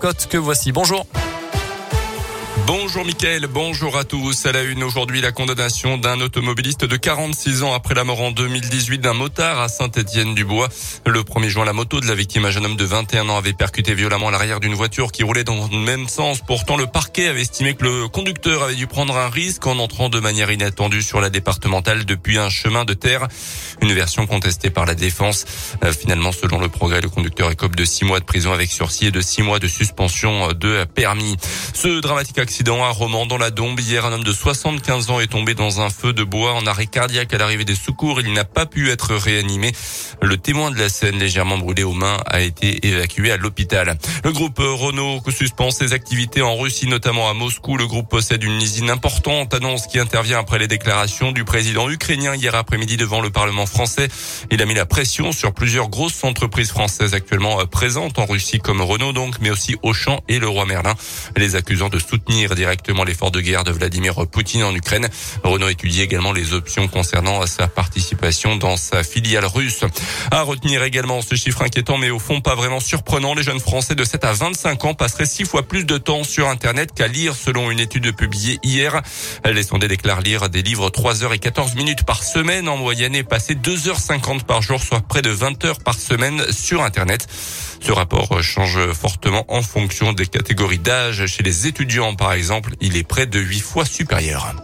que voici. Bonjour. Bonjour Mickaël, bonjour à tous. À la une aujourd'hui, la condamnation d'un automobiliste de 46 ans après la mort en 2018 d'un motard à Saint-Étienne-du-Bois. Le 1er juin, la moto de la victime, un jeune homme de 21 ans, avait percuté violemment l'arrière d'une voiture qui roulait dans le même sens. Pourtant, le parquet avait estimé que le conducteur avait dû prendre un risque en entrant de manière inattendue sur la départementale depuis un chemin de terre. Une version contestée par la défense. Euh, finalement, selon le progrès, le conducteur écope de 6 mois de prison avec sursis et de 6 mois de suspension de permis. Ce dramatique accident accident à dans la Dombe. Hier, un homme de 75 ans est tombé dans un feu de bois en arrêt cardiaque à l'arrivée des secours. Il n'a pas pu être réanimé. Le témoin de la scène, légèrement brûlé aux mains, a été évacué à l'hôpital. Le groupe Renault suspend ses activités en Russie, notamment à Moscou. Le groupe possède une usine importante, annonce qui intervient après les déclarations du président ukrainien hier après-midi devant le Parlement français. Il a mis la pression sur plusieurs grosses entreprises françaises actuellement présentes en Russie comme Renault donc, mais aussi Auchan et le Roi Merlin, les accusant de soutenir directement l'effort de guerre de Vladimir Poutine en Ukraine. Renault étudie également les options concernant sa participation dans sa filiale russe. À retenir également ce chiffre inquiétant, mais au fond pas vraiment surprenant. Les jeunes Français de 7 à 25 ans passeraient six fois plus de temps sur Internet qu'à lire, selon une étude publiée hier. Les sondés déclarent lire des livres 3 heures et 14 minutes par semaine en moyenne et passer 2h50 par jour, soit près de 20 heures par semaine sur Internet. Ce rapport change fortement en fonction des catégories d'âge. Chez les étudiants, par exemple, il est près de 8 fois supérieur.